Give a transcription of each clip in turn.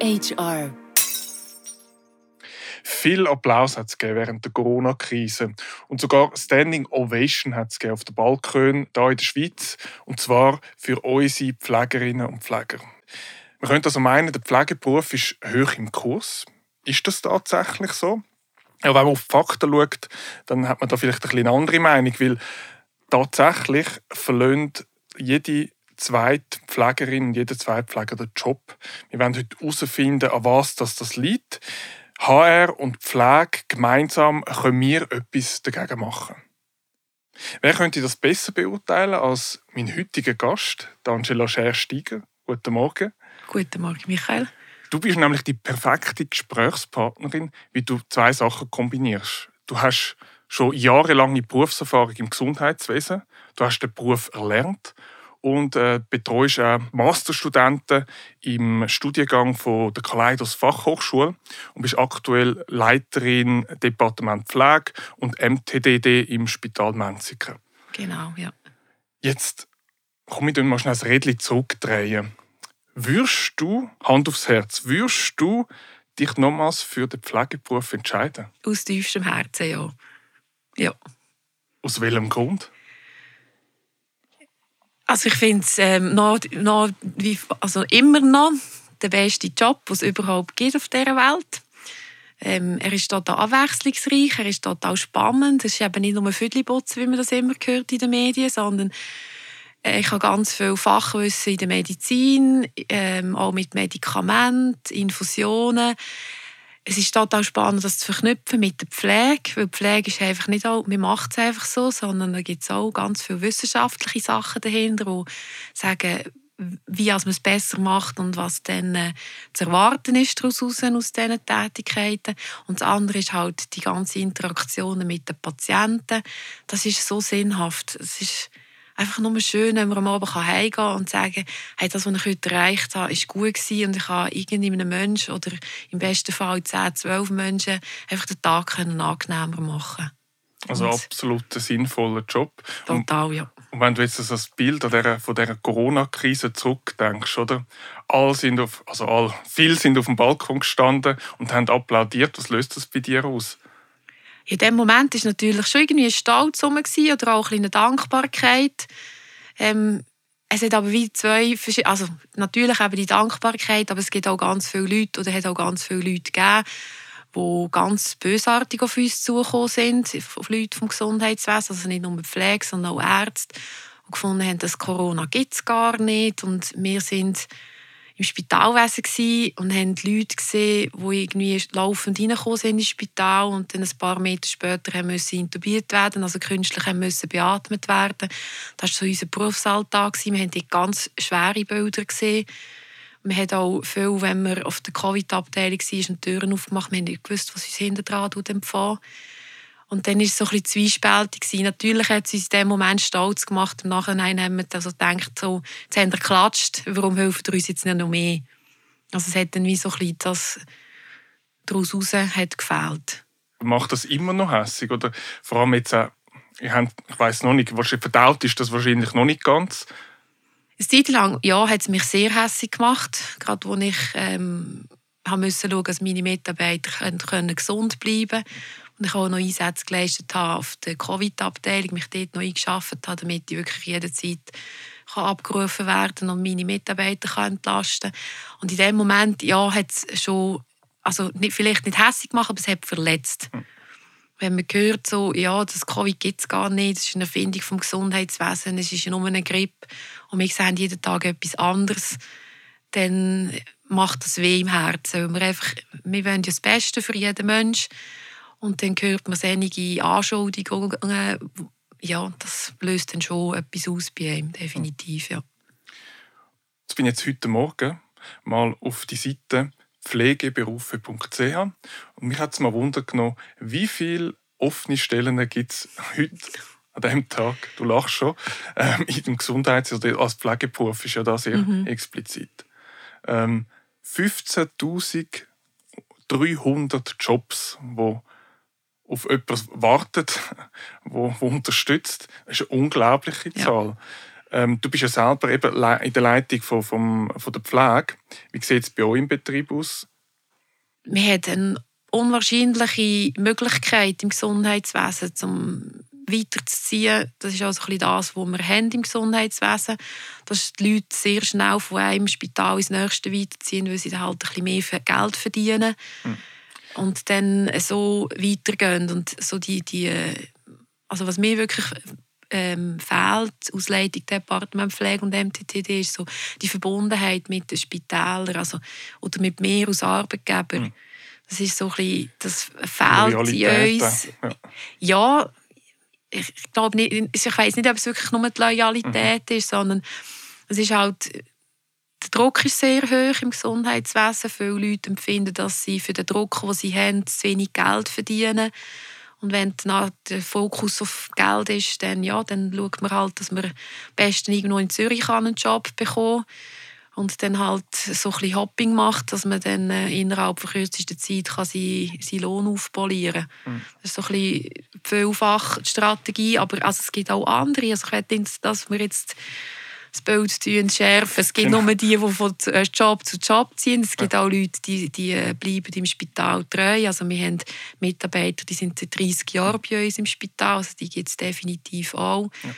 Live. Viel Applaus hat es während der Corona-Krise und sogar Standing Ovation hat es auf den Balkon hier in der Schweiz und zwar für unsere Pflegerinnen und Pfleger. Man könnte also meinen, der Pflegeberuf ist hoch im Kurs. Ist das tatsächlich so? Ja, wenn man auf die Fakten schaut, dann hat man da vielleicht ein eine andere Meinung, weil tatsächlich verlöhnt jede zweite Pflegerin und jeder zweite Pfleger den Job. Wir werden heute herausfinden, an was das, das liegt. HR und Pflege gemeinsam können wir etwas dagegen machen. Wer könnte das besser beurteilen als mein heutiger Gast, Angela Scher-Steiger? Guten Morgen. Guten Morgen, Michael. Du bist nämlich die perfekte Gesprächspartnerin, wie du zwei Sachen kombinierst. Du hast schon jahrelange Berufserfahrung im Gesundheitswesen, du hast den Beruf erlernt und äh, betreust auch Masterstudenten im Studiengang von der Kaleidos Fachhochschule und bist aktuell Leiterin Departement Pflege und MTDD im Spital Menziken. Genau, ja. Jetzt komme ich mal schnell das Rädchen zurückdrehen. Würdest du, Hand aufs Herz, würdest du dich nochmals für den Pflegeberuf entscheiden? Aus tiefstem Herzen, ja. Ja. Aus welchem Grund? Also ich finde es ähm, noch, noch, also immer noch der beste Job, den es überhaupt gibt auf dieser Welt. Ähm, er ist total abwechslungsreich, er ist total spannend. Es ist eben nicht nur Viertelputz, wie man das immer hört in den Medien, sondern äh, ich habe ganz viel Fachwissen in der Medizin, ähm, auch mit Medikamenten, Infusionen es ist total spannend, das zu verknüpfen mit der Pflege, weil Pflege ist einfach nicht auch, man macht es einfach so, sondern da gibt es auch ganz viele wissenschaftliche Sachen dahinter, die sagen, wie man es besser macht und was dann äh, zu erwarten ist daraus aus diesen Tätigkeiten. Und das andere ist halt die ganze Interaktion mit den Patienten. Das ist so sinnhaft. Es ist einfach nur schön, wenn man am Abend heimgehen kann und sagen, hey, das, was ich heute erreicht habe, ist gut gewesen und ich habe irgendeinem Menschen oder im besten Fall 10, 12 Menschen einfach den Tag angenehmer machen also absolut ein sinnvoller Job. Total, ja. Und wenn du jetzt also das Bild von dieser Corona-Krise zurückdenkst, oder? Alle sind auf, also all, viele sind auf dem Balkon gestanden und haben applaudiert. Was löst das bei dir aus? In dem Moment ist natürlich schon irgendwie ein Stolz oder auch eine Dankbarkeit. Ähm, es hat aber wie zwei also natürlich eben die Dankbarkeit, aber es gibt auch ganz viele Leute oder hat auch ganz viele Leute gegeben, die ganz bösartig auf uns zugekommen sind, auf Leute vom Gesundheitswesen, also nicht nur Pflege, sondern auch Ärzte, und gefunden haben, dass Corona gibt es gar nicht und wir sind im Spitalwesen und haben Leute gesehen, die irgendwie laufend reingekommen sind ins Spital und dann ein paar Meter später haben müssen intubiert werden, also künstlich müssen beatmet werden. Das war so unser Berufsalltag. Wir haben dort ganz schwere Bilder gesehen. Wir haben auch viel, wenn man auf der Covid-Abteilung war und Türen aufgemacht, wir haben nicht gewusst, was uns hinten dran empfangen. Und dann war es so ein bisschen zwiespältig. Natürlich hat es uns in dem Moment stolz gemacht. Im Nachhinein haben wir also gedacht, so, jetzt haben wir geklatscht, warum hilft ihr uns jetzt nicht noch mehr? Also es hat dann wie so ein bisschen das daraus raus hat gefehlt. Macht das immer noch hässlich oder vor allem jetzt auch, ich, ich weiß noch nicht, wahrscheinlich verdaut ist das wahrscheinlich noch nicht ganz. Eine Zeit lang ja, hat es mich sehr hässlich gemacht, gerade als ich ähm, musste schauen, dass meine Mitarbeiter können, können gesund bleiben können und ich auch noch Einsätze geleistet habe auf der Covid-Abteilung, mich dort noch eingeschafft habe, damit ich wirklich jederzeit kann abgerufen werden und meine Mitarbeiter kann entlasten Und in dem Moment, ja, hat es schon, also nicht, vielleicht nicht hässlich gemacht, aber es hat verletzt. Mhm. Wenn man hört, so, ja, das Covid gibt es gar nicht, das ist eine Erfindung vom Gesundheitswesen, es ist nur eine Grippe und wir sehen jeden Tag etwas anderes, dann macht das weh im Herzen. wir, einfach, wir wollen ja das Beste für jeden Menschen und dann hört man einige Anschuldigungen. Ja, das löst dann schon etwas aus bei ihm, definitiv, ja. Ich bin jetzt heute Morgen mal auf die Seite pflegeberufe.ch und mich hat es mal Wunder genommen, wie viele offene Stellen gibt es heute an diesem Tag, du lachst schon, ähm, in dem Gesundheits- oder als Pflegeberuf ist ja da sehr mhm. explizit. Ähm, 15.300 Jobs, die auf etwas wartet, wo, wo unterstützt. Das ist eine unglaubliche Zahl. Ja. Ähm, du bist ja selber eben in der Leitung von, von, von der Pflege. Wie sieht es bei euch im Betrieb aus? Wir haben eine unwahrscheinliche Möglichkeit im Gesundheitswesen, um weiterzuziehen. Das ist also ein bisschen das, was wir haben im Gesundheitswesen dass die Leute sehr schnell von einem Spital ins nächste weiterziehen, weil sie dann halt ein bisschen mehr Geld verdienen. Mhm. Und dann so weitergehen. Und so die, die, äh, also was mir wirklich ähm, fehlt aus Leitung Departement Pflege und MTTD ist so die Verbundenheit mit den Spitälern also, oder mit mir als Arbeitgeber. Mhm. Das ist so ein bisschen, das fehlt in uns. Ja. ja, ich glaube nicht, ich weiß nicht, ob es wirklich nur die Loyalität mhm. ist, sondern es ist halt, der Druck ist sehr hoch im Gesundheitswesen. Viele Leute empfinden, dass sie für den Druck, den sie haben, zu wenig Geld verdienen. Und wenn dann der Fokus auf Geld ist, dann, ja, dann schaut man halt, dass man am besten irgendwo in Zürich einen Job bekommen kann und dann halt so ein bisschen Hopping macht, dass man dann äh, innerhalb von kürzester Zeit kann seinen, seinen Lohn aufpolieren kann. Mhm. Das ist so ein bisschen vielfach die Strategie, aber also es gibt auch andere. Also ich nicht, dass wir jetzt das Bild schärfen. Es gibt genau. nur die, die von äh, Job zu Job ziehen. Es gibt ja. auch Leute, die, die äh, bleiben im Spital treu. Also wir haben Mitarbeiter, die sind seit 30 Jahren bei uns im Spital. Also die gibt es definitiv auch. Ja.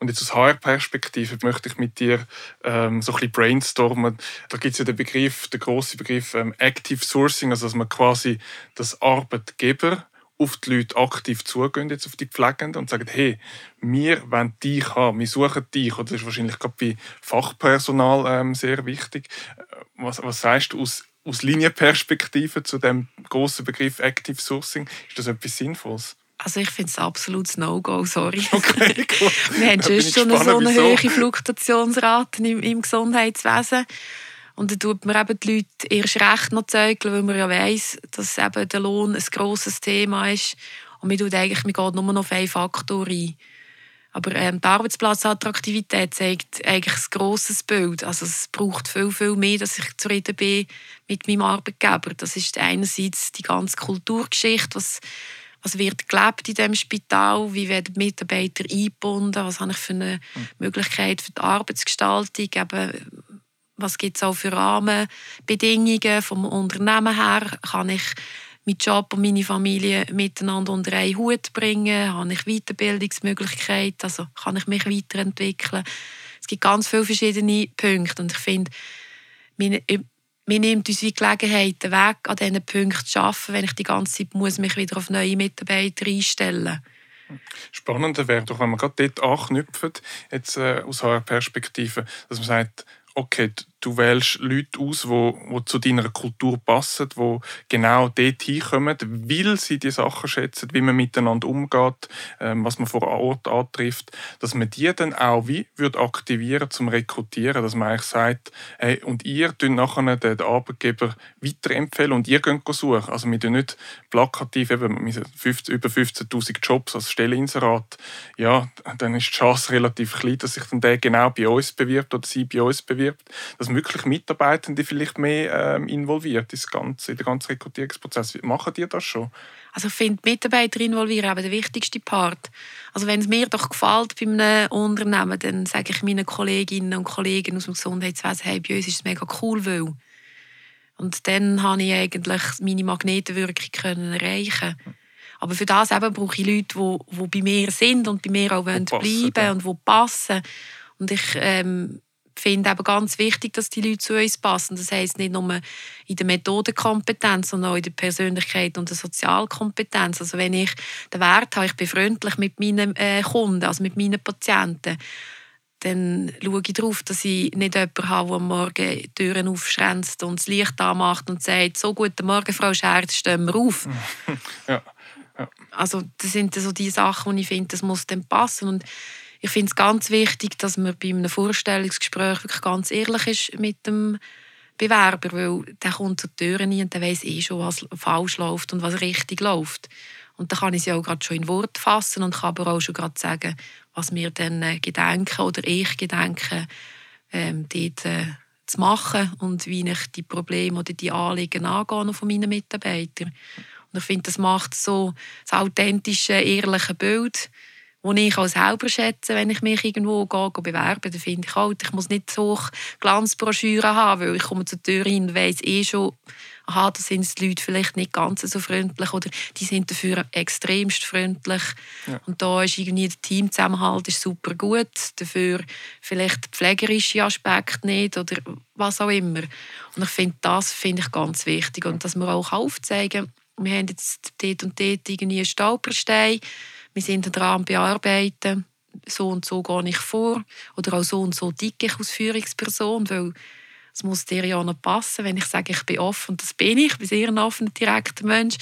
Und jetzt aus HR-Perspektive möchte ich mit dir ähm, so ein bisschen brainstormen. Da gibt es ja den Begriff, den grossen Begriff ähm, Active Sourcing, also dass man quasi das Arbeitgeber auf die Leute aktiv zugehen, jetzt auf die Pflegenden und sagen, hey, wir wollen dich haben, wir suchen dich. Oder das ist wahrscheinlich gerade bei Fachpersonal ähm, sehr wichtig. Äh, was, was sagst du aus, aus Linienperspektive zu dem grossen Begriff Active Sourcing? Ist das etwas Sinnvolles? Also ich finde es absolut No-Go, sorry. Okay, gut. Wir haben schon, schon gespannt, so eine wieso? hohe Fluktuationsrate im, im, Gesundheitswesen. Und dann tut man eben die Leute erst recht noch zeugeln, weil man ja weiss, dass eben der Lohn ein grosses Thema ist. Und man, tut eigentlich, man geht nur noch auf einen Faktor ein. Aber ähm, die Arbeitsplatzattraktivität zeigt eigentlich ein grosses Bild. Also es braucht viel, viel mehr, dass ich zufrieden bin mit meinem Arbeitgeber. Das ist einerseits die ganze Kulturgeschichte, was was wird gelebt in dem Spital, wie werden die Mitarbeiter eingebunden, was habe ich für eine hm. Möglichkeit für die Arbeitsgestaltung, eben, was gibt es auch für Rahmenbedingungen vom Unternehmen her, kann ich meinen Job und meine Familie miteinander unter einen Hut bringen, habe ich Weiterbildungsmöglichkeiten, also kann ich mich weiterentwickeln. Es gibt ganz viele verschiedene Punkte und ich finde, mir nimmt uns die Gelegenheit weg, an diesen Punkten zu arbeiten, wenn ich die ganze Zeit muss mich wieder auf neue Mitarbeiter einstellen muss. Spannender wäre doch, wenn man gerade dort anknüpfen, jetzt äh, aus eurer Perspektive, dass man sagt, okay, du wählst Leute aus, die, die zu deiner Kultur passen, die genau dort hinkommen, weil sie die Sachen schätzen, wie man miteinander umgeht, ähm, was man vor Ort antrifft, dass man die dann auch wie wird aktivieren zum Rekrutieren, dass man eigentlich sagt, hey, und ihr tun nachher den Arbeitgeber weiterempfehlen und ihr könnt suchen. Also wir tun nicht plakativ eben 15, über 15'000 Jobs als Stelleninserat, ja, dann ist die Chance relativ klein, dass sich dann der genau bei uns bewirbt oder sie bei uns bewirbt. Das dass wirklich Mitarbeitende vielleicht mehr ähm, involviert in, ganze, in den ganzen Rekrutierungsprozess. Machen die das schon? Also ich finde Mitarbeiter involvieren eben der wichtigste Part. Also wenn es mir doch gefällt bei einem Unternehmen, dann sage ich meinen Kolleginnen und Kollegen aus dem Gesundheitswesen, hey, bei uns ist es mega cool, weil und dann habe ich eigentlich meine Magnetenwirkung können erreichen. Aber für das eben brauche ich Leute, die, die bei mir sind und bei mir auch wollen bleiben ja. und die passen. Und ich ähm, finde aber ganz wichtig, dass die Leute zu uns passen. Das heißt nicht nur in der Methodenkompetenz, sondern auch in der Persönlichkeit und der Sozialkompetenz. Also wenn ich den Wert habe, ich bin freundlich mit meinen äh, Kunden, also mit meinen Patienten, dann schaue ich darauf, dass ich nicht jemanden habe, der am Morgen die Türen aufschränzt und das Licht anmacht und sagt, so guten Morgen, Frau Scher, stehen wir auf. ja. Ja. Also das sind so die Sachen, die ich finde, das muss dann passen. Und ich finde es ganz wichtig, dass man bei einem Vorstellungsgespräch wirklich ganz ehrlich ist mit dem Bewerber, weil der kommt zur Tür rein und der weiß eh schon, was falsch läuft und was richtig läuft. Und da kann ich sie auch gerade schon in Wort fassen und kann aber auch schon gerade sagen, was mir dann äh, gedenken oder ich gedenke, ähm, dort äh, zu machen und wie ich die Probleme oder die Anliegen angehe von meinen Mitarbeitern. Und ich finde, das macht so das authentische, ehrliche Bild die ich auch selber schätze, wenn ich mich irgendwo gehe, gehe bewerben dann finde ich halt, ich muss nicht so Glanzbroschüren haben, weil ich komme zur Tür hin und weiss eh schon, aha, da sind die Leute vielleicht nicht ganz so freundlich oder die sind dafür extremst freundlich. Ja. Und da ist irgendwie der Teamzusammenhalt ist super gut, dafür vielleicht der pflegerische Aspekt nicht oder was auch immer. Und ich finde, das finde ich ganz wichtig und dass man auch aufzeigen kann, wir haben jetzt dort und dort irgendwie einen Stolperstein, wir sind dran am Bearbeiten, so und so gehe ich vor. Oder auch so und so dicke ich als Führungsperson, weil es muss dir ja noch passen. Wenn ich sage, ich bin offen, und das bin ich, ich bin sehr ein offener, direkter Mensch,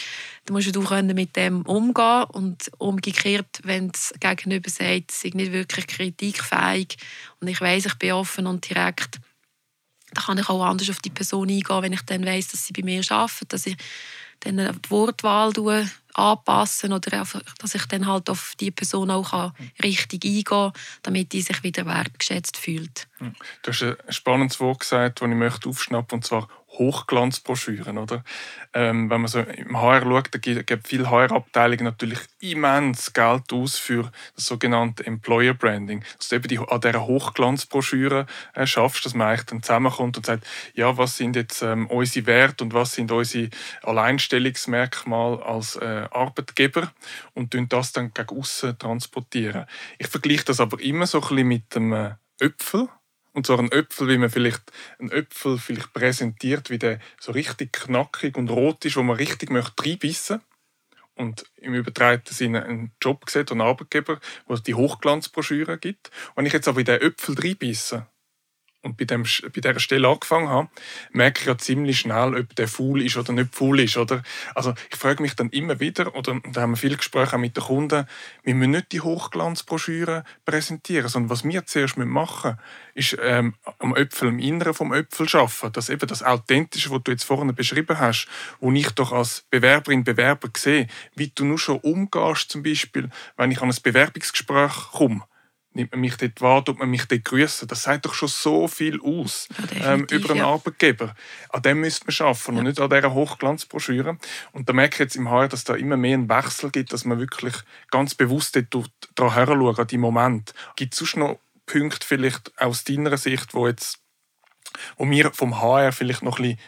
dann musst du können mit dem umgehen. Und umgekehrt, wenn das Gegenüber sagt, es ist nicht wirklich kritikfähig und ich weiß, ich bin offen und direkt, dann kann ich auch anders auf die Person eingehen, wenn ich dann weiß, dass sie bei mir arbeitet, dass ich dann die Wortwahl anpassen oder einfach, dass ich dann halt auf die Person auch richtig eingehen kann, damit die sich wieder wertgeschätzt fühlt. Hm. Du hast ein spannendes Wort gesagt, das ich möchte aufschnappen, und zwar Hochglanzbroschüren, oder? Ähm, wenn man so im HR schaut, da gibt viele HR-Abteilungen natürlich immens Geld aus für das sogenannte Employer Branding. Dass du eben die, an dieser Hochglanzbroschüre äh, schaffst, dass man eigentlich dann zusammenkommt und sagt, ja, was sind jetzt ähm, unsere Werte und was sind unsere Alleinstellungsmerkmale als äh, Arbeitgeber und das dann gegen außen transportieren. Ich vergleiche das aber immer so ein bisschen mit dem äh, Öpfel und zwar ein Äpfel, wie man vielleicht einen Äpfel vielleicht präsentiert, wie der so richtig knackig und rot ist, wo man richtig möchte reinbissen und im übertragenen Sinne einen Job sieht und einen Arbeitgeber, wo es die Hochglanzbroschüre gibt. Wenn ich jetzt aber in den Äpfel reinbisse, und bei, dem, bei dieser Stelle angefangen habe, merke ich ja ziemlich schnell, ob der faul ist oder nicht faul ist. Oder? Also ich frage mich dann immer wieder, oder da haben wir viele Gespräche mit den Kunden, wir müssen nicht die Hochglanzbroschüren präsentieren, sondern was wir zuerst machen müssen, ist ähm, am Äpfel, im Inneren vom Äpfel schaffen. Das eben das Authentische, was du jetzt vorhin beschrieben hast, wo ich doch als Bewerberin, Bewerber sehe, wie du nur schon umgehst, zum Beispiel, wenn ich an ein Bewerbungsgespräch komme nimmt man mich dort wahr, tut man mich dort grüßen. Das sagt doch schon so viel aus ja, ähm, über einen ja. Arbeitgeber. An dem müsste man arbeiten ja. und nicht an dieser Hochglanzbroschüre. Und da merke ich jetzt im HR, dass da immer mehr einen Wechsel gibt, dass man wirklich ganz bewusst dort daran herschaut, an die Moment. Gibt es sonst noch Punkte vielleicht aus deiner Sicht, wo jetzt wo wir vom HR vielleicht noch ein bisschen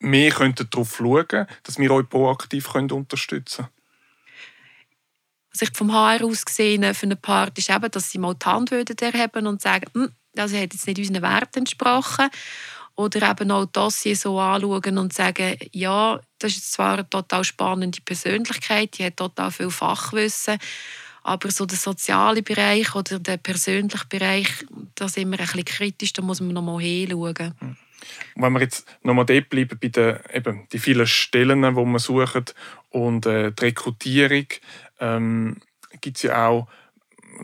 mehr darauf schauen könnten, dass wir euch proaktiv unterstützen können? Was ich vom HR aus gesehen für eine Part ist eben, dass sie mal die Hand erheben und sagen, hm, das hat jetzt nicht unseren Werten entsprochen. Oder eben auch das hier so anschauen und sagen, ja, das ist zwar eine total spannende Persönlichkeit, die hat total viel Fachwissen, aber so der soziale Bereich oder der persönliche Bereich, da sind wir ein bisschen kritisch, da muss man noch mal hinschauen. Und wenn wir jetzt noch mal dort bleiben bei den eben, die vielen Stellen, die man sucht und äh, die Rekrutierung, ähm, gibt es ja auch,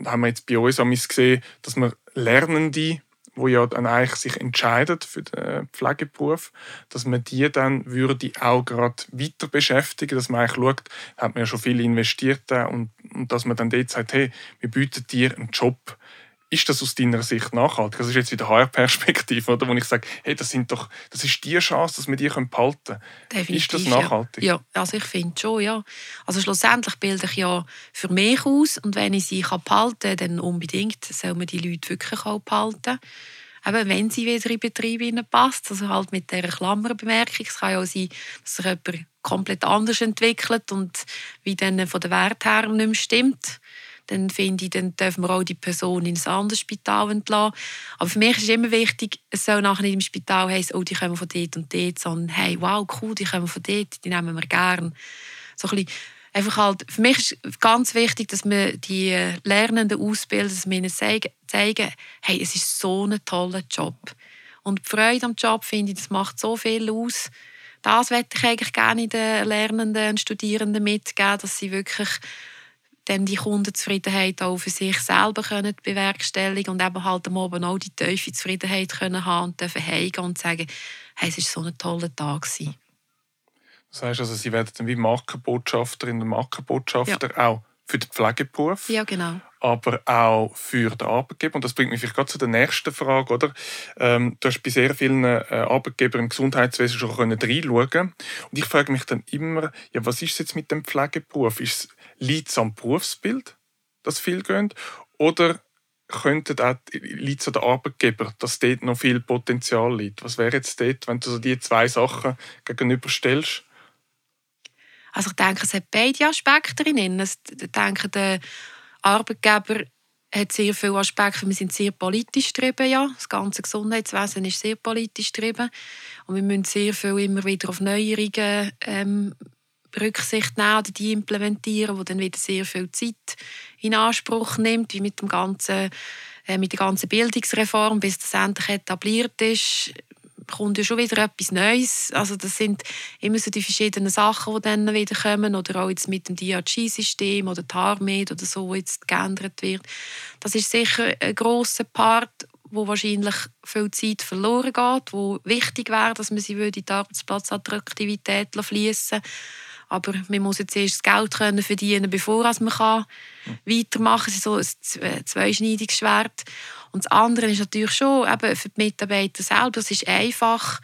haben wir jetzt bei uns gesehen, dass man Lernende, wo ja dann eigentlich sich entscheiden für den Pflegeberuf, dass man die dann würde auch gerade weiter beschäftigen, dass man eigentlich schaut, hat man ja schon viel investiert und, und dass man dann dort sagt, hey, wir bieten dir einen Job, ist das aus deiner Sicht nachhaltig? Das ist jetzt wieder HR-Perspektive, oder? Wo ich sage, hey, das, sind doch, das ist die Chance, dass wir die behalten können. Definitiv, ist das nachhaltig? Ja, ja also ich finde schon, ja. Also schlussendlich bilde ich ja für mich aus und wenn ich sie behalten kann, dann unbedingt soll man die Leute wirklich auch behalten. Eben, wenn sie wieder in Betrieb passt, also halt mit dieser Klammerbemerkung. Es kann ja auch sein, dass sich jemand komplett anders entwickelt und wie dann von der Wert her nicht mehr stimmt dann finde ich, dann dürfen wir auch die Person in ein anderes Spital entlassen. Aber für mich ist immer wichtig, es soll nachher nicht im Spital heißen, oh, die kommen von dort und dort, sondern hey, wow, cool, die kommen von dort, die nehmen wir gern. So ein bisschen einfach halt, für mich ist ganz wichtig, dass wir die Lernenden ausbilden, dass wir ihnen zeigen, hey, es ist so ein toller Job. Und die Freude am Job, finde ich, das macht so viel aus. Das möchte ich eigentlich gerne den Lernenden und Studierenden mitgeben, dass sie wirklich dann die Kundenzufriedenheit auch für sich selber können bewerkstelligen und eben halt am Abend auch die tiefe Zufriedenheit können haben und dürfen heimgehen und sagen, hey, es war so ein toller Tag. Gewesen. Das heißt also, Sie werden dann wie Markenbotschafterin und Markenbotschafter ja. auch für den Pflegeberuf. Ja, genau. Aber auch für den Arbeitgeber. Und das bringt mich vielleicht gerade zu der nächsten Frage. Oder? Ähm, du hast bei sehr vielen äh, Arbeitgebern im Gesundheitswesen schon reinschauen Und ich frage mich dann immer, ja, was ist jetzt mit dem Pflegeberuf? Ist liegt es am Berufsbild? dass viel gehen? Oder auch liegt an den Arbeitgeber, dass dort noch viel Potenzial liegt? Was wäre jetzt dort, wenn du so die zwei Sachen gegenüberstellst? Also ich denke, es hat beide Aspekte drin. Ich denke, der Arbeitgeber hat sehr viele Aspekte. Wir sind sehr politisch getrieben, ja. Das ganze Gesundheitswesen ist sehr politisch getrieben. Und wir müssen sehr viel immer wieder auf Neuerungen ähm, Rücksicht nehmen oder die implementieren, wo dann wieder sehr viel Zeit in Anspruch nimmt, wie mit dem ganzen äh, mit der ganzen Bildungsreform, bis das endlich etabliert ist, kommt ja schon wieder etwas Neues. Also das sind immer so die verschiedenen Sachen, die dann wieder kommen oder auch jetzt mit dem DRG-System oder TARMED oder so, wo jetzt geändert wird. Das ist sicher ein grosser Part, wo wahrscheinlich viel Zeit verloren geht, wo wichtig wäre, dass man sie in die Arbeitsplatzattraktivität fließen aber man muss jetzt erst das Geld können verdienen, bevor man kann weitermachen kann. Das ist so ein zweischneidiges Schwert. Und das andere ist natürlich schon eben für die Mitarbeiter selbst, es ist einfach,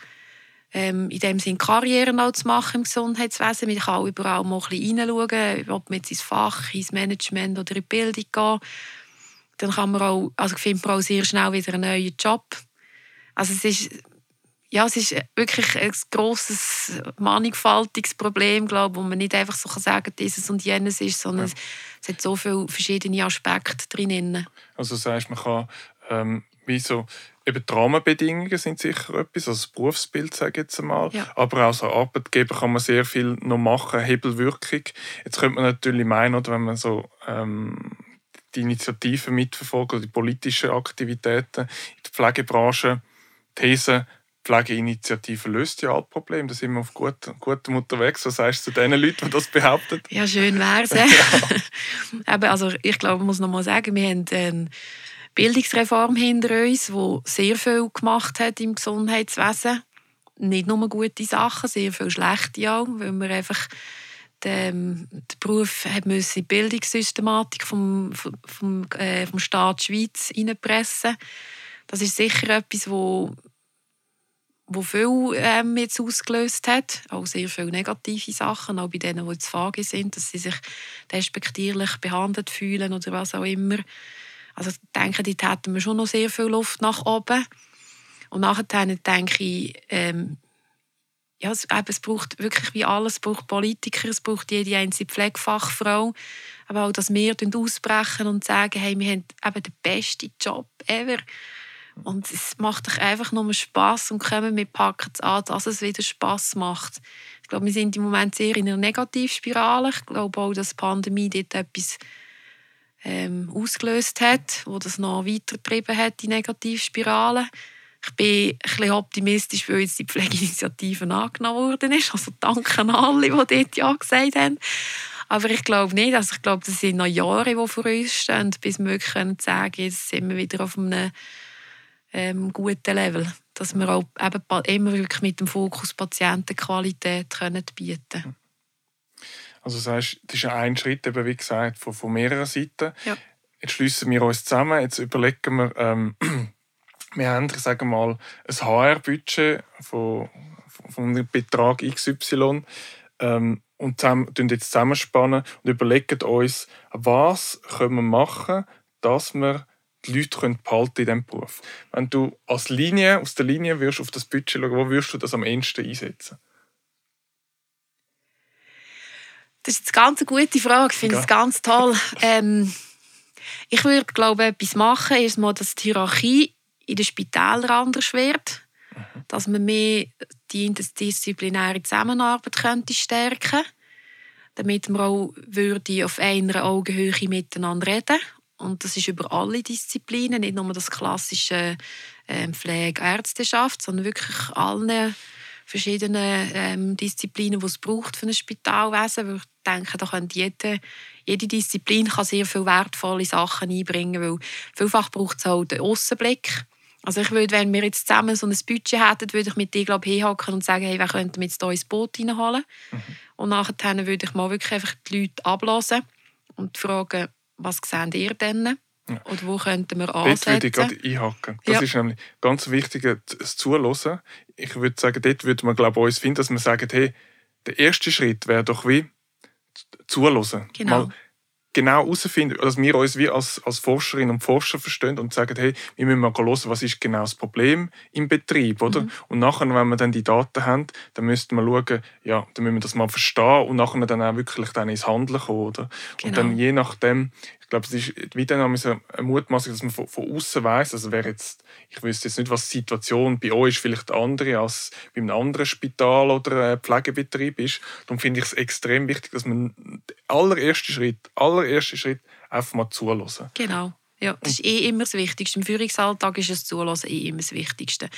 ähm, in dem Sinne Karrieren zu machen im Gesundheitswesen. Man kann auch überall mal ein bisschen hineinschauen, ob man jetzt ins Fach, ins Management oder in die Bildung geht. Dann kann man auch, also findet man auch sehr schnell wieder einen neuen Job. Also es ist ja, es ist wirklich ein grosses, mannigfaltiges Problem, glaube ich, wo man nicht einfach so sagen kann, dieses und jenes ist, sondern ja. es hat so viele verschiedene Aspekte drin. Also das heißt, man kann ähm, wie so, eben die Rahmenbedingungen sind sicher etwas, also das Berufsbild, sage ich jetzt einmal, ja. aber auch als Arbeitgeber kann man sehr viel noch machen, Hebelwirkung. Jetzt könnte man natürlich meinen, oder, wenn man so ähm, die Initiativen mitverfolgt oder die politischen Aktivitäten in der Pflegebranche, These, Pflegeinitiative löst ja alle Probleme. Da sind wir auf gutem, gutem unterwegs. Was sagst du zu den Leuten, die das behaupten? Ja, schön wäre es. ja. also ich glaube, ich muss noch mal sagen, wir haben eine Bildungsreform hinter uns, die sehr viel gemacht hat im Gesundheitswesen. Nicht nur gute Sachen, sehr viel schlechte auch, weil wir einfach den, den Beruf hat müssen in die Bildungssystematik vom, vom, äh, vom Staat Schweiz hineinpressen. Das ist sicher etwas, wo wo viel ähm, jetzt ausgelöst hat, auch sehr viele negative Sachen, auch bei denen, die jetzt Frage sind, dass sie sich respektierlich behandelt fühlen oder was auch immer. Also ich denke, dort hätten wir schon noch sehr viel Luft nach oben. Und nachher denke ich, ähm, ja, es, eben, es braucht wirklich wie alles, es braucht Politiker, es braucht jede einzelne Pflegefachfrau, aber auch, dass wir ausbrechen und sagen, hey, wir haben eben den besten Job ever und es macht doch einfach nur Spass und kommen wir packen es an, dass es wieder Spass macht. Ich glaube, wir sind im Moment sehr in einer Negativspirale. Ich glaube auch, dass die Pandemie dort etwas ähm, ausgelöst hat, wo das noch weitergetrieben hat, die Negativspirale. Ich bin ein bisschen optimistisch, weil jetzt die Pflegeinitiative angenommen worden ist. Also danke an alle, die dort Ja gesagt haben. Aber ich glaube nicht. Also ich glaube, das sind noch Jahre, die vor uns stehen, bis wir wirklich sagen können, jetzt sind wir wieder auf einem ähm, guten Level. Dass wir auch eben immer wirklich mit dem Fokus Patientenqualität können bieten können. Also das, heißt, das ist ein Schritt, eben, wie gesagt, von, von mehreren Seiten. Ja. Jetzt schließen wir uns zusammen, jetzt überlegen wir, ähm, wir haben, ich sage mal, ein HR-Budget von, von einem Betrag XY ähm, und zusammen, jetzt zusammenspannen und überlegen uns, was können wir machen, dass wir die Leute können behalten in diesem Beruf. Wenn du als Linie, aus der Linie wirst auf das Budget schauen, wo würdest du das am ehesten einsetzen? Das ist eine ganz gute Frage. Ich finde es ganz toll. Ähm, ich würde, glaube ich, etwas machen. Erstmal, dass die Hierarchie in den Spitälern anders wird. Mhm. Dass man mehr die interdisziplinäre Zusammenarbeit könnte stärken damit man auch würde auf einer Augenhöhe miteinander reden und das ist über alle Disziplinen, nicht nur das klassische ähm, Pflege, Ärzteschaft, sondern wirklich alle verschiedenen ähm, Disziplinen, die es braucht für ein Spitalwesen. Weil ich denke, da kann jede, jede Disziplin kann sehr viele wertvolle Sachen einbringen, weil vielfach braucht es auch den Aussenblick. Also ich würde, wenn wir jetzt zusammen so ein Budget hätten, würde ich mit dir glaube hinhocken und sagen, hey, wer könnte jetzt hier ins Boot reinholen? Mhm. Und nachher würde ich mal wirklich einfach die Leute ablassen und fragen, was seht ihr denn? Ja. Oder wo könnten wir ansetzen? Dort würde ich gerade einhaken. Das ja. ist nämlich ganz wichtig, das Zuhören. Ich würde sagen, dort würde man glaube ich, uns finden, dass man sagt, hey, der erste Schritt wäre doch wie zuhören. Genau. Mal genau herausfinden, dass wir uns wie als, als Forscherinnen und Forscher verstehen und sagen, hey, wir müssen mal hören, was ist genau das Problem im Betrieb, oder? Mhm. Und nachher, wenn wir dann die Daten haben, dann müssten wir schauen, ja, dann müssen wir das mal verstehen und nachher dann auch wirklich dann ins Handeln kommen, oder? Genau. Und dann je nachdem, ich glaube, es ist wie dann eine Mutmaßung, dass man von, von außen weiß, also wäre jetzt, ich wüsste jetzt nicht, was die Situation bei euch ist, vielleicht andere als bei einem anderen Spital oder äh, Pflegebetrieb ist. Darum finde ich es extrem wichtig, dass man den allerersten Schritt, allerersten Schritt einfach mal zulassen. Genau. Ja, das ist eh immer das Wichtigste. Im Führungsalltag ist das Zulassen eh immer das Wichtigste.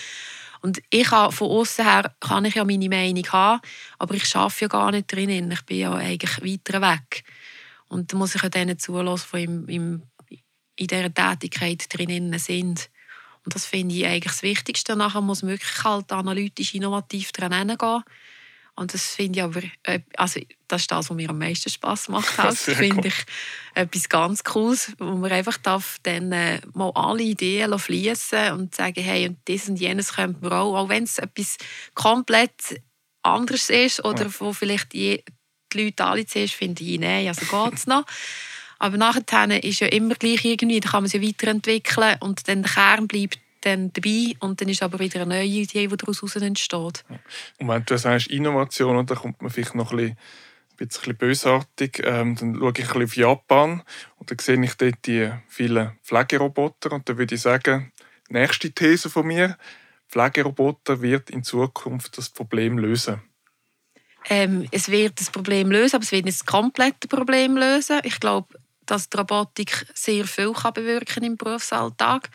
Und ich kann, von außen her kann ich ja meine Meinung haben, aber ich arbeite ja gar nicht drinnen. Ich bin ja eigentlich weiter weg. Und da muss ich auch denen zulassen, die im, im, in dieser Tätigkeit drinnen sind. Und das finde ich eigentlich das Wichtigste. Nachher muss man wirklich halt analytisch innovativ dran gehen. Und das finde ich aber, äh, also das ist das, was mir am meisten Spass macht. Das finde ich etwas ganz Cooles, wo man einfach darf dann äh, mal alle Ideen fließen und sagen, hey, und das und jenes könnte man auch, auch wenn es etwas komplett anderes ist oder ja. wo vielleicht die Leute alle zuerst finden, nein, also geht es noch. Aber nachher ist ja immer gleich irgendwie, da kann man sich weiterentwickeln und dann der Kern bleibt dann dabei und dann ist aber wieder eine neue Idee, die daraus entsteht. Und wenn du sagst Innovation, dann kommt man vielleicht noch ein bisschen, bösartig. Ähm, dann schaue ich ein bisschen auf Japan und dann sehe ich dort die vielen Pflegeroboter und dann würde ich sagen, nächste These von mir, Pflegeroboter wird in Zukunft das Problem lösen. Ähm, es wird das Problem lösen, aber es wird nicht das komplette Problem lösen. Ich glaube, dass die Robotik sehr viel kann bewirken im Berufsalltag.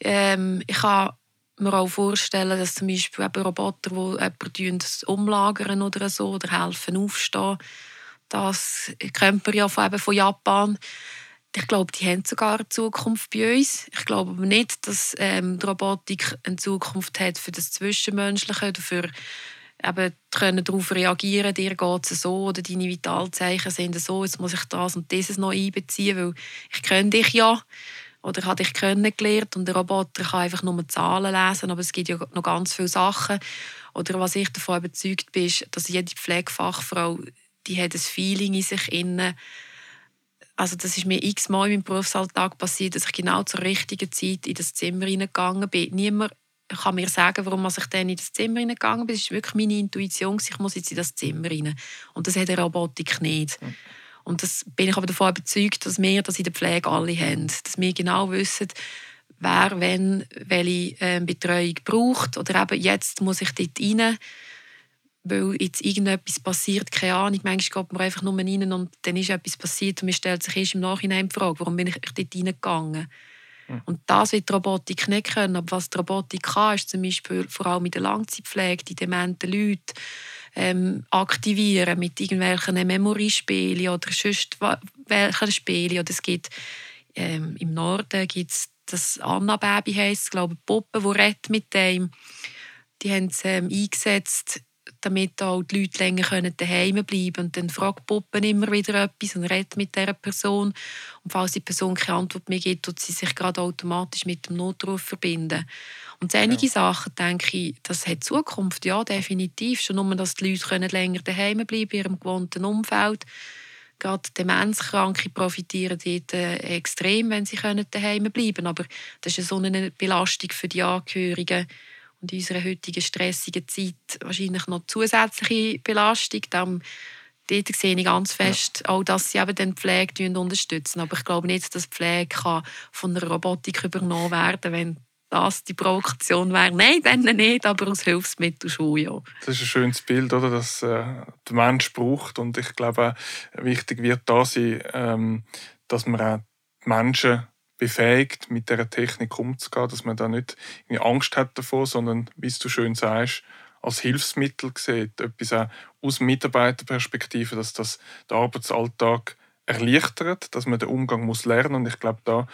Ähm, ich kann mir auch vorstellen, dass zum Beispiel Roboter, die jemanden umlagern oder so oder helfen aufstehen, das kennt man ja von, von Japan. Ich glaube, die haben sogar eine Zukunft bei uns. Ich glaube aber nicht, dass ähm, die Robotik eine Zukunft hat für das Zwischenmenschliche oder für eben können darauf reagieren, dir geht es so oder deine Vitalzeichen sind so, jetzt muss ich das und dieses noch einbeziehen, weil ich kenne dich ja oder habe dich kennengelernt und der Roboter kann einfach nur Zahlen lesen, aber es gibt ja noch ganz viele Sachen. Oder was ich davon überzeugt bin, ist, dass jede Pflegefachfrau, die hat ein Feeling in sich inne. Also das ist mir x-mal in meinem Berufsalltag passiert, dass ich genau zur richtigen Zeit in das Zimmer hineingegangen bin. Niemand kann mir sagen, warum ich dann in das Zimmer hineingegangen bin. Das ist wirklich meine Intuition, ich muss jetzt in das Zimmer rein. Und das hat eine Robotik nicht. Und das bin ich aber davon überzeugt, dass wir das in der Pflege alle haben. Dass wir genau wissen, wer wenn welche äh, Betreuung braucht. Oder eben jetzt muss ich dort rein, weil jetzt irgendetwas passiert, keine Ahnung. Manchmal geht man einfach nur rein und dann ist etwas passiert und man stellt sich erst im Nachhinein die Frage, warum bin ich dort reingegangen? Hm. Und das wird die Robotik nicht können. Aber was die Robotik kann, ist zum Beispiel vor allem in der Langzeitpflege, die dementen Leute, ähm, aktivieren mit irgendwelchen Memory-Spielen oder sonst welchen Spielen. Oder es gibt ähm, im Norden gibt's das Anna-Baby heisst, glaube Puppe, die redet mit dem. Die haben es ähm, eingesetzt, damit auch die Leute länger daheim bleiben können. Und dann fragt die Puppe immer wieder etwas und redet mit dieser Person. Und falls die Person keine Antwort mehr gibt, tut sie sich gerade automatisch mit dem Notruf verbinden. Und einige ja. Sachen, denke ich, das hat Zukunft, ja, definitiv. Schon nur, dass die Leute können länger daheim bleiben in ihrem gewohnten Umfeld. Gerade Demenzkranke profitieren dort äh, extrem, wenn sie können daheim bleiben können. Aber das ist so eine Belastung für die Angehörigen und in unserer heutigen stressigen Zeit wahrscheinlich noch zusätzliche Belastung. Dann, dort sehe ich ganz fest, ja. auch, dass sie eben den Pflege unterstützen. Aber ich glaube nicht, dass die Pflege von einer Robotik übernommen werden kann, wenn das die Provokation wäre. Nein, dann nicht, aber als Hilfsmittel schon, ja. Das ist ein schönes Bild, oder, dass äh, der Mensch braucht. Und ich glaube, wichtig wird da sein, ähm, dass man auch die Menschen befähigt, mit der Technik umzugehen, dass man da nicht Angst hat davor, sondern, wie du schön sagst, als Hilfsmittel sieht, etwas auch aus Mitarbeiterperspektive, dass das den Arbeitsalltag erleichtert, dass man den Umgang muss lernen und ich glaube, da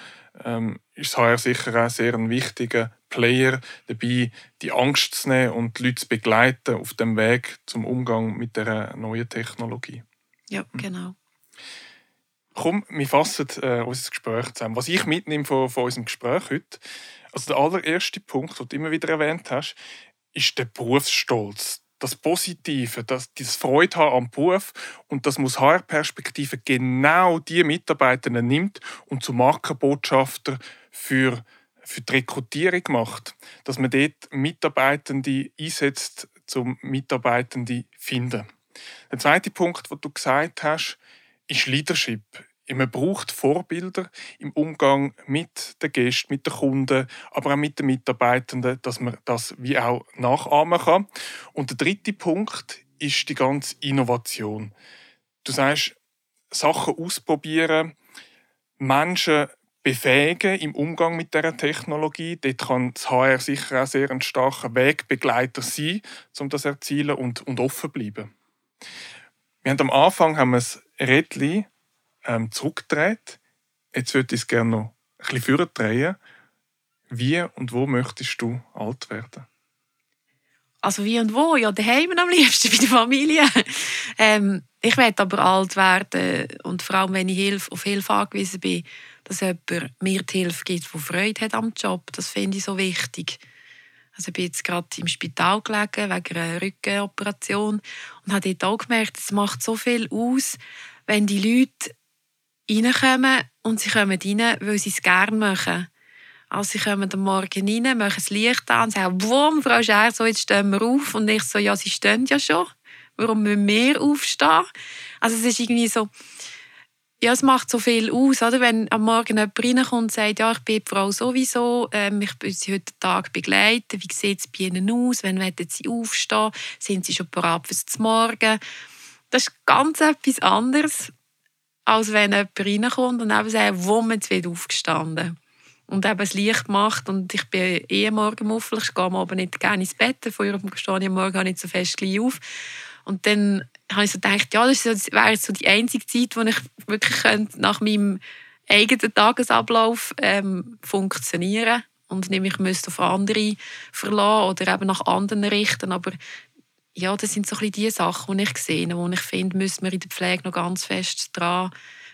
ähm, ist HR sicher auch sehr ein wichtiger Player dabei, die Angst zu nehmen und die Leute zu begleiten auf dem Weg zum Umgang mit der neuen Technologie. Ja, hm. genau. Komm, wir fassen äh, unser Gespräch zusammen. Was ich mitnehme von, von unserem Gespräch heute, also der allererste Punkt, den du immer wieder erwähnt hast, ist der Berufsstolz das Positive, das, das Freude haben am Beruf und das muss HR-Perspektive genau die Mitarbeiter nimmt und zu Markenbotschafter für, für die Rekrutierung macht. Dass man dort Mitarbeitende einsetzt, zum Mitarbeitende finden. Der zweite Punkt, den du gesagt hast, ist Leadership. Man braucht Vorbilder im Umgang mit den Gästen, mit den Kunden, aber auch mit den Mitarbeitenden, dass man das wie auch nachahmen kann. Und der dritte Punkt ist die ganze Innovation. Du sagst, Sachen ausprobieren, Menschen befähigen im Umgang mit der Technologie. Dort kann das HR sicher auch sehr ein starker Wegbegleiter sein, um das zu erzielen und, und offen bleiben. Wir haben am Anfang haben wir das Rädchen ähm, zurückgedreht. Jetzt würde ich es gerne noch ein bisschen drehen. Wie und wo möchtest du alt werden? Also wie und wo? Ja, daheim am liebsten bei der Familie. ähm, ich möchte aber alt werden und vor allem, wenn ich Hilfe, auf Hilfe angewiesen bin, dass jemand mir die Hilfe gibt, der Freude hat am Job. Das finde ich so wichtig. Also ich bin jetzt gerade im Spital gelegen wegen einer Rückenoperation und habe dort auch gemerkt, es macht so viel aus, wenn die Leute reinkommen und sie kommen rein, weil sie es gerne machen. Also sie kommen am Morgen rein, machen das Licht an und sagen, «Wumm, Frau Scher, so, jetzt stehen wir auf.» Und ich so, «Ja, sie stehen ja schon. Warum müssen wir aufstehen?» Also es ist irgendwie so, ja, es macht so viel aus, oder? wenn am Morgen jemand reinkommt und sagt, ja, ich bin die Frau sowieso, ähm, ich bin sie heute Tag begleiten, wie sieht es bei Ihnen aus, wenn wollen Sie aufstehen, sind Sie schon bereit fürs Morgen? Das ist ganz etwas anderes, als wenn jemand reinkommt und eben sagt, wo man jetzt aufgestanden und eben das Licht macht und ich bin eh morgenmuffelig, ich gehe Abend nicht gerne ins Bett, vorher stehe ich am Morgen nicht so fest auf und dann habe ich so gedacht, ja, das wäre so die einzige Zeit, wo ich wirklich nach meinem eigenen Tagesablauf ähm, funktionieren und mich müsste auf andere verlassen oder eben nach anderen richten, aber ja, das sind so ein bisschen die Sachen, die ich sehe, wo ich finde, müssen wir in der Pflege noch ganz fest dran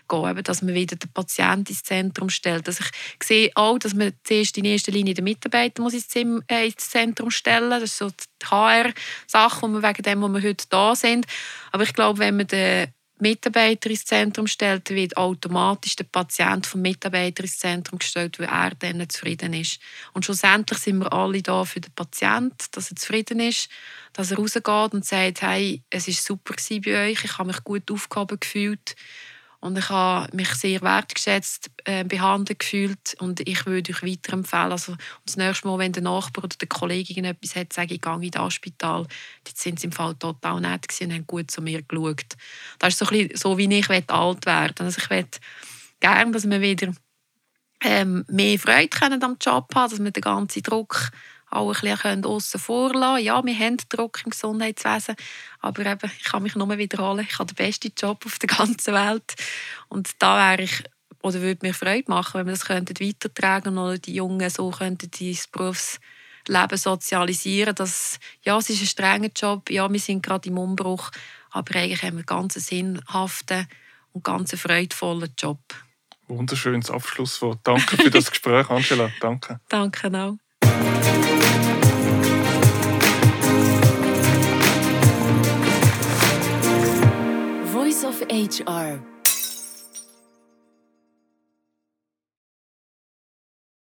gehen, dass man wieder den Patienten ins Zentrum stellt. Dass ich sehe auch, dass man zuerst in erster Linie den Mitarbeiter muss ins, äh, Zentrum stellen muss. Das ist so die HR-Sache, wegen dem, wo wir heute da sind. Aber ich glaube, wenn man den Mitarbeiter ins Zentrum stellt, wird automatisch der Patient vom Mitarbeiter ins Zentrum gestellt, weil er dann zufrieden ist. Und schlussendlich sind wir alle da für den Patienten, dass er zufrieden ist, dass er rausgeht und sagt, hey, es war super bei euch, ich habe mich gut aufgehoben gefühlt. Und ich habe mich sehr wertgeschätzt äh, behandelt gefühlt und ich würde euch weiterempfehlen. Also das nächste Mal, wenn der Nachbar oder der Kollege etwas hat, sage ich, gehe in das Spital. Dort sind sie im Fall total nett und haben gut zu mir geschaut. Das ist so, ein so wie ich alt werden Also ich möchte gerne, dass wir wieder ähm, mehr Freude am Job haben, dass wir den ganzen Druck auch ein bisschen aussen vor lassen. Ja, wir haben Druck im Gesundheitswesen, aber eben, ich kann mich nur wiederholen, ich habe den besten Job auf der ganzen Welt und da wäre ich oder würde mir Freude machen, wenn wir das könnten weitertragen oder die Jungen so könnten ins Berufsleben sozialisieren, dass ja, es ist ein strenger Job, ja, wir sind gerade im Umbruch, aber eigentlich haben wir einen ganz sinnhaften und ganz freudvollen Job. Wunderschönes Abschlusswort. Danke für das Gespräch, Angela. Danke. Danke auch. HR.